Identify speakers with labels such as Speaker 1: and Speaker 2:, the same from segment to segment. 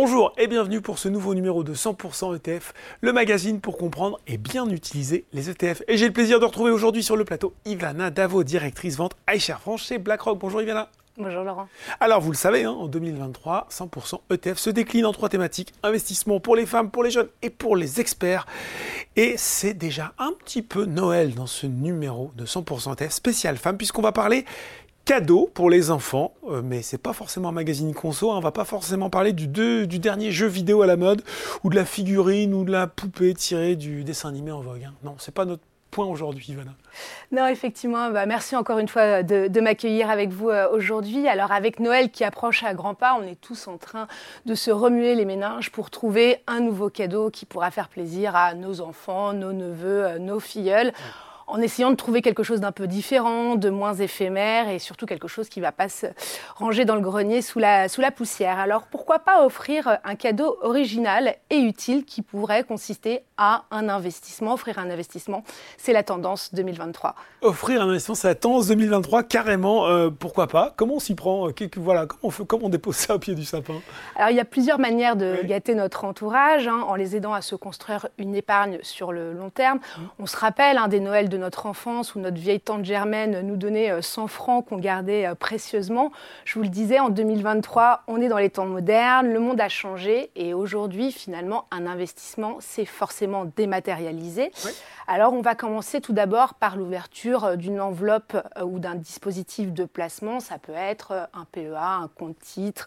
Speaker 1: Bonjour et bienvenue pour ce nouveau numéro de 100% ETF, le magazine pour comprendre et bien utiliser les ETF. Et j'ai le plaisir de retrouver aujourd'hui sur le plateau Ivana Davo, directrice vente iShare France chez BlackRock. Bonjour Ivana.
Speaker 2: Bonjour Laurent.
Speaker 1: Alors vous le savez, hein, en 2023, 100% ETF se décline en trois thématiques. Investissement pour les femmes, pour les jeunes et pour les experts. Et c'est déjà un petit peu Noël dans ce numéro de 100% ETF spécial femmes puisqu'on va parler cadeaux pour les enfants, euh, mais c'est pas forcément un magazine conso, hein. on va pas forcément parler du, du, dernier jeu vidéo à la mode, ou de la figurine, ou de la poupée tirée du dessin animé en vogue. Hein. Non, c'est pas notre point aujourd'hui, Ivana
Speaker 2: Non, effectivement, bah, merci encore une fois de, m'accueillir avec vous euh, aujourd'hui. Alors avec Noël qui approche à grands pas, on est tous en train de se remuer les méninges pour trouver un nouveau cadeau qui pourra faire plaisir à nos enfants, nos neveux, euh, nos filleuls en essayant de trouver quelque chose d'un peu différent, de moins éphémère et surtout quelque chose qui ne va pas se ranger dans le grenier sous la, sous la poussière. Alors pourquoi pas offrir un cadeau original et utile qui pourrait consister à un investissement, offrir un investissement C'est la tendance 2023.
Speaker 1: Offrir un investissement, c'est la tendance 2023, carrément, euh, pourquoi pas? Comment on s'y prend? Voilà, comment, on fait, comment on dépose ça au pied du sapin?
Speaker 2: Alors il y a plusieurs manières de gâter notre entourage, hein, en les aidant à se construire une épargne sur le long terme. Mmh. On se rappelle un des Noëls de notre enfance où notre vieille tante Germaine nous donnait 100 euh, francs qu'on gardait euh, précieusement. Je vous le disais, en 2023, on est dans les temps modernes, le monde a changé et aujourd'hui, finalement, un investissement, c'est forcément dématérialisé. Alors, on va commencer tout d'abord par l'ouverture euh, d'une enveloppe ou d'un dispositif de placement. Ça peut être un PEA, un compte titre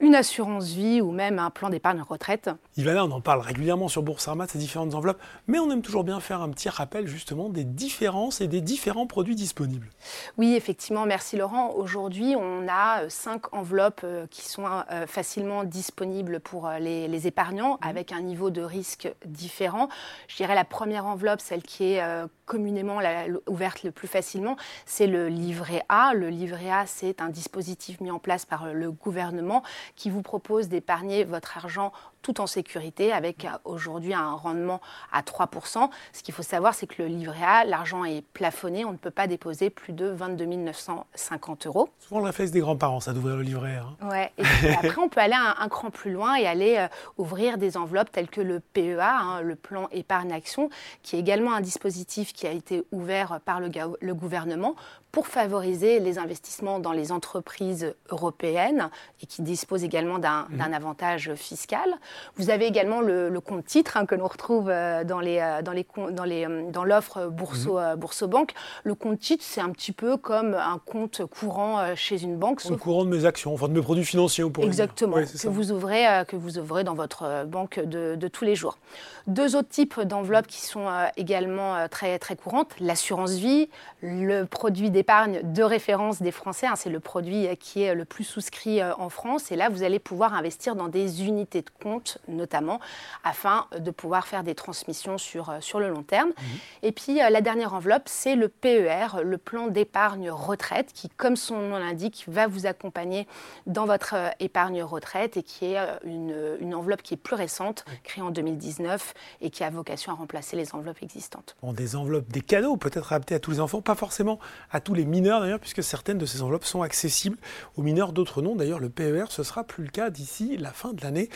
Speaker 2: une assurance vie ou même un plan d'épargne retraite.
Speaker 1: Ivana, on en parle régulièrement sur Boursorama, ces différentes enveloppes, mais on aime toujours bien faire un petit rappel justement des différences et des différents produits disponibles.
Speaker 2: Oui, effectivement, merci Laurent. Aujourd'hui, on a euh, cinq enveloppes euh, qui sont euh, facilement disponibles pour les, épargnants mmh. avec un niveau de risque différent. Je dirais la première enveloppe, celle qui est communément ouverte le plus facilement, c'est le livret A. Le livret A, c'est un dispositif mis en place par le gouvernement qui vous propose d'épargner votre argent tout en sécurité avec euh, aujourd'hui un rendement à 3%. Ce qu'il faut savoir, c'est que le livret A, l'argent est plafonné, on ne peut pas déposer plus de 22 950 euros.
Speaker 1: Souvent le réflexe des grands-parents, ça d'ouvrir le livret A.
Speaker 2: Hein. Ouais, et après on peut aller un, cran plus loin et aller euh, ouvrir des enveloppes telles que le PEA, hein, le plan épargne action, qui est également un dispositif qui a été ouvert par le, le gouvernement pour favoriser les investissements dans les entreprises européennes et qui disposent également d'un mmh. avantage fiscal. Vous avez également le, compte titre hein, que l'on retrouve euh, dans les euh, dans les dans les euh, dans l'offre Bourso, mmh. Bourso-Banque. Le compte titre, c'est un petit peu comme un compte courant chez une banque.
Speaker 1: Sauf... courant de mes actions, enfin de mes produits financiers,
Speaker 2: on pourrait Exactement, que vous ouvrez que vous ouvrez dans votre banque de, de tous les jours. Deux autres types d'enveloppes qui sont également très très courantes l'assurance vie, le produit d'épargne de référence des Français. Hein, c'est le produit qui est le plus souscrit en France. Et là, vous allez pouvoir investir dans des unités de compte notamment, afin de pouvoir faire des transmissions sur, euh, sur le long terme. Mhm. Et puis euh, la dernière enveloppe, c'est le PER, le plan d'épargne retraite, qui, comme son nom l'indique, va vous accompagner dans votre euh, épargne retraite et qui est une, une enveloppe qui est plus récente, créée en 2019 et qui a vocation à remplacer les enveloppes existantes.
Speaker 1: Bon, des enveloppes, des cadeaux peut-être adaptés à tous les enfants, pas forcément à tous les mineurs d'ailleurs, puisque certaines de ces enveloppes sont accessibles aux mineurs, d'autres non. D'ailleurs, le PER, ce sera plus le cas d'ici la fin de l'année.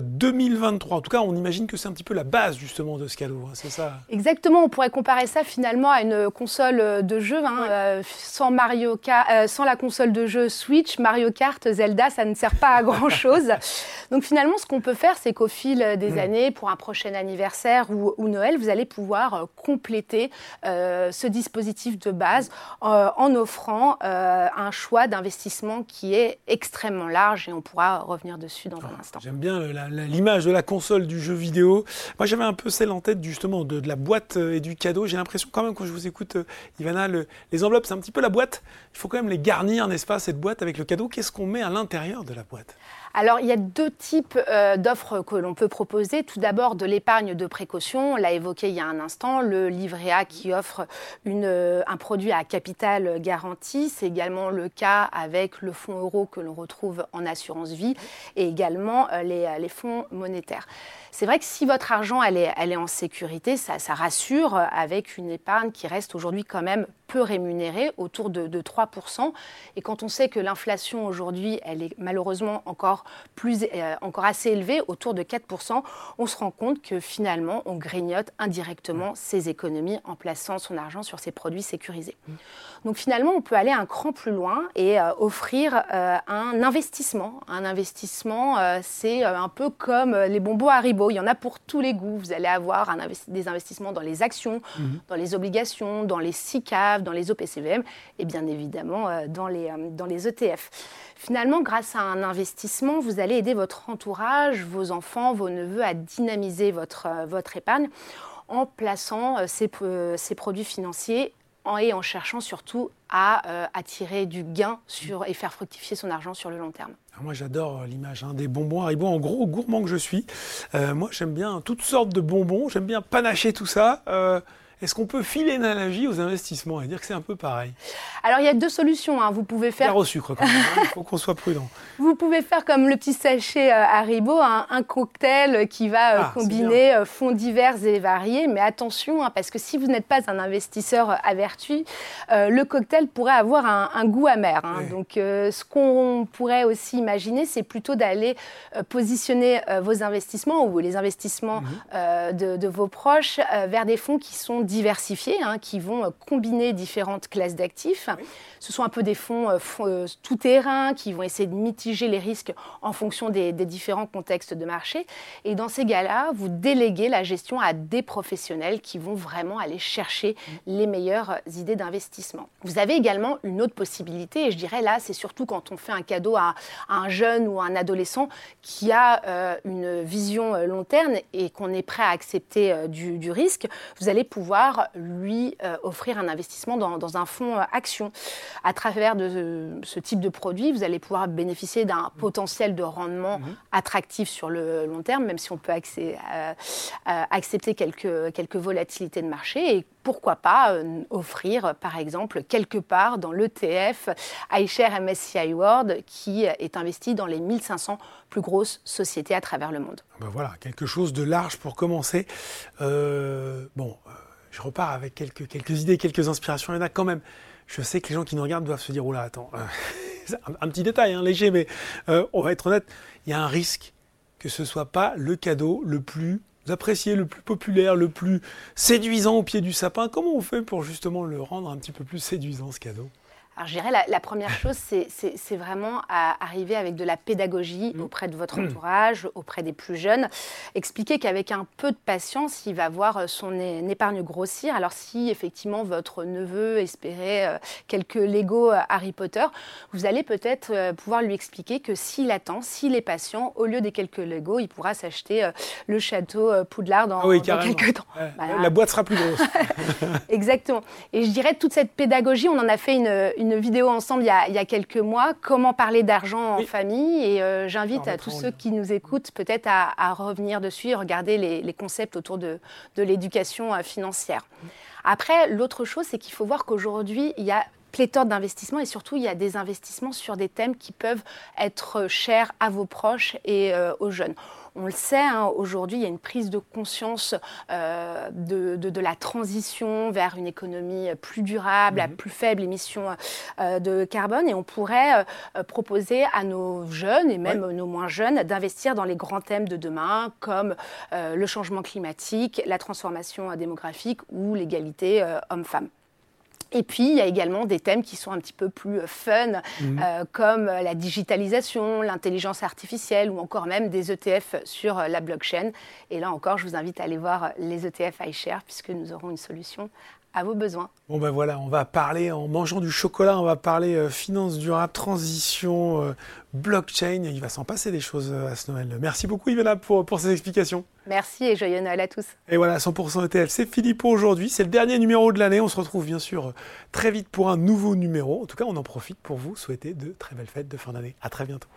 Speaker 1: 2023. En tout cas, on imagine que c'est un petit peu la base justement de ce cadeau, hein, c'est ça?
Speaker 2: Exactement, on pourrait comparer ça finalement à une console de jeu. Hein, euh, sans, Mario euh, sans la console de jeu Switch, Mario Kart, Zelda, ça ne sert pas à grand-chose. Donc finalement, ce qu'on peut faire, c'est qu'au fil des mm. années, pour un prochain anniversaire ou, Noël, vous allez pouvoir euh, compléter ce dispositif de base en offrant un choix d'investissement qui est extrêmement large et on pourra revenir dessus dans un instant.
Speaker 1: J'aime bien l'image de la console du jeu vidéo. Moi, j'avais un peu celle en tête justement de, la boîte euh, et du cadeau. J'ai l'impression quand même quand je vous écoute, euh, Ivana, les enveloppes, c'est un petit peu la boîte. Il faut quand même les garnir, n'est-ce pas, cette boîte avec le cadeau. Qu'est-ce qu'on met à l'intérieur de la boîte?
Speaker 2: Alors, il y a deux types euh, d'offres que l'on peut proposer. Tout d'abord, de l'épargne de précaution. On l'a évoqué il y a un instant, le livret A qui offre euh, un produit à capital garanti. C'est également le cas avec le fonds euro que l'on retrouve en assurance vie et également euh, les, fonds monétaires. C'est vrai que si votre argent elle est, elle est en sécurité, ça, ça rassure avec une épargne qui reste aujourd'hui quand même peu rémunérés, autour de, 3%. Et quand on sait que l'inflation aujourd'hui, elle est malheureusement encore, plus, euh, encore assez élevée, autour de 4%, on se rend compte que finalement, on grignote indirectement ses économies en plaçant son argent sur ces produits sécurisés. Mmh. Donc finalement, on peut aller un cran plus loin et euh, offrir euh, un investissement. Un investissement, c'est un peu comme les bonbons Haribo. Il y en a pour tous les goûts. Vous allez avoir des investissements dans les actions, mmh. dans les obligations, dans les SICAV, dans les OPCVM et bien évidemment euh, dans les, euh, dans les ETF. Finalement, grâce à un investissement, vous allez aider votre entourage, vos enfants, vos neveux à dynamiser votre, euh, votre épargne en plaçant ces, ces produits financiers et en cherchant surtout à attirer du gain sur, et faire fructifier son argent sur le long terme.
Speaker 1: moi j'adore l'image hein, des bonbons Haribo, en gros gourmand que je suis. moi j'aime bien toutes sortes de bonbons, j'aime bien panacher tout ça. Est-ce qu'on peut filer une analogie aux investissements et dire que c'est un peu pareil?
Speaker 2: Alors il y a deux solutions. Hein. Vous pouvez faire.
Speaker 1: au sucre quand même. Hein. il faut qu'on soit prudent.
Speaker 2: Vous pouvez faire comme le petit sachet euh, Haribo, un, cocktail qui va euh, ah, combiner euh, fonds divers et variés. Mais attention, hein, parce que si vous n'êtes pas un investisseur averti, le cocktail pourrait avoir un, goût amer. Donc ce qu'on pourrait aussi imaginer, c'est plutôt d'aller positionner vos investissements ou les investissements mhm. de, vos proches vers des fonds qui sont diversifiés, hein, qui vont euh, combiner différentes classes d'actifs. Ce sont un peu des fonds, euh, euh, tout-terrain qui vont essayer de mitiger les risques en fonction des, différents contextes de marché. Et dans ces cas-là, vous déléguez la gestion à des professionnels qui vont vraiment aller chercher les meilleures idées d'investissement. Vous avez également une autre possibilité, et je dirais là, c'est surtout quand on fait un cadeau à, un jeune ou un adolescent qui a une vision long terme et qu'on est prêt à accepter du, du risque, vous allez pouvoir lui euh, offrir un investissement dans, un fonds euh, action. À travers de, ce type de produit, vous allez pouvoir bénéficier d'un potentiel de rendement mhm. attractif sur le long terme, même si on peut euh, accepter quelques, quelques volatilités de marché. Et pourquoi pas offrir, par exemple, quelque part dans l'ETF iShare MSCI World qui est investi dans les 1500 plus grosses sociétés à travers le monde.
Speaker 1: Ben voilà, quelque chose de large pour commencer. bon, je repars avec quelques, idées, quelques inspirations. Il y en a quand même. Je sais que les gens qui nous regardent doivent se dire, oh là, attends, euh, un, petit détail, hein, léger, mais euh, on va être honnête, il y a un risque que ce soit pas le cadeau le plus apprécié, le plus populaire, le plus séduisant au pied du sapin. Comment on fait pour justement le rendre un petit peu plus séduisant, ce cadeau?
Speaker 2: Alors, je dirais, la, première chose, c'est vraiment à arriver avec de la pédagogie mmh. auprès de votre mmh. entourage, auprès des plus jeunes. Expliquer qu'avec un peu de patience, il va voir son épargne grossir. Alors, si effectivement votre neveu espérait euh, quelques Lego euh, Harry Potter, vous allez peut-être euh, pouvoir lui expliquer que s'il attend, s'il est patient, au lieu des quelques Lego, il pourra s'acheter le château Poudlard dans, ah quelques temps.
Speaker 1: La boîte sera plus grosse.
Speaker 2: Exactement. Et je dirais, toute cette pédagogie, on en a fait une une vidéo ensemble il y, a, quelques mois, comment parler d'argent en famille. Et euh, j'invite à tous ceux qui nous écoutent peut-être à, revenir dessus et regarder les, concepts autour de, l'éducation euh, financière. Après, l'autre chose, c'est qu'il faut voir qu'aujourd'hui, il y a pléthore d'investissements et surtout il y a des investissements sur des thèmes qui peuvent être chers à vos proches et euh, aux jeunes. On le sait, hein, aujourd'hui, il y a une prise de conscience euh, de, la transition vers une économie plus durable, à mhm. plus faible émission euh, de carbone. Et on pourrait euh, proposer à nos jeunes et même nos moins jeunes d'investir dans les grands thèmes de demain, comme le changement climatique, la transformation démographique ou l'égalité homme-femme. Et puis, il y a également des thèmes qui sont un petit peu plus euh, fun, mhm. euh, comme euh, la digitalisation, l'intelligence artificielle ou encore même des ETF sur la blockchain. Et là encore, je vous invite à aller voir les ETF iShare puisque nous aurons une solution à vos besoins.
Speaker 1: Bon ben voilà, on va parler en mangeant du chocolat, on va parler euh, finance durable, transition, euh, blockchain. Il va s'en passer des choses euh, à ce Noël. Merci beaucoup Ivana pour, pour ces explications.
Speaker 2: Merci et joyeux Noël à tous.
Speaker 1: Et voilà, 100% ETF, c'est fini pour aujourd'hui. C'est le dernier numéro de l'année. On se retrouve bien sûr très vite pour un nouveau numéro. En tout cas, on en profite pour vous souhaiter de très belles fêtes de fin d'année. À très bientôt.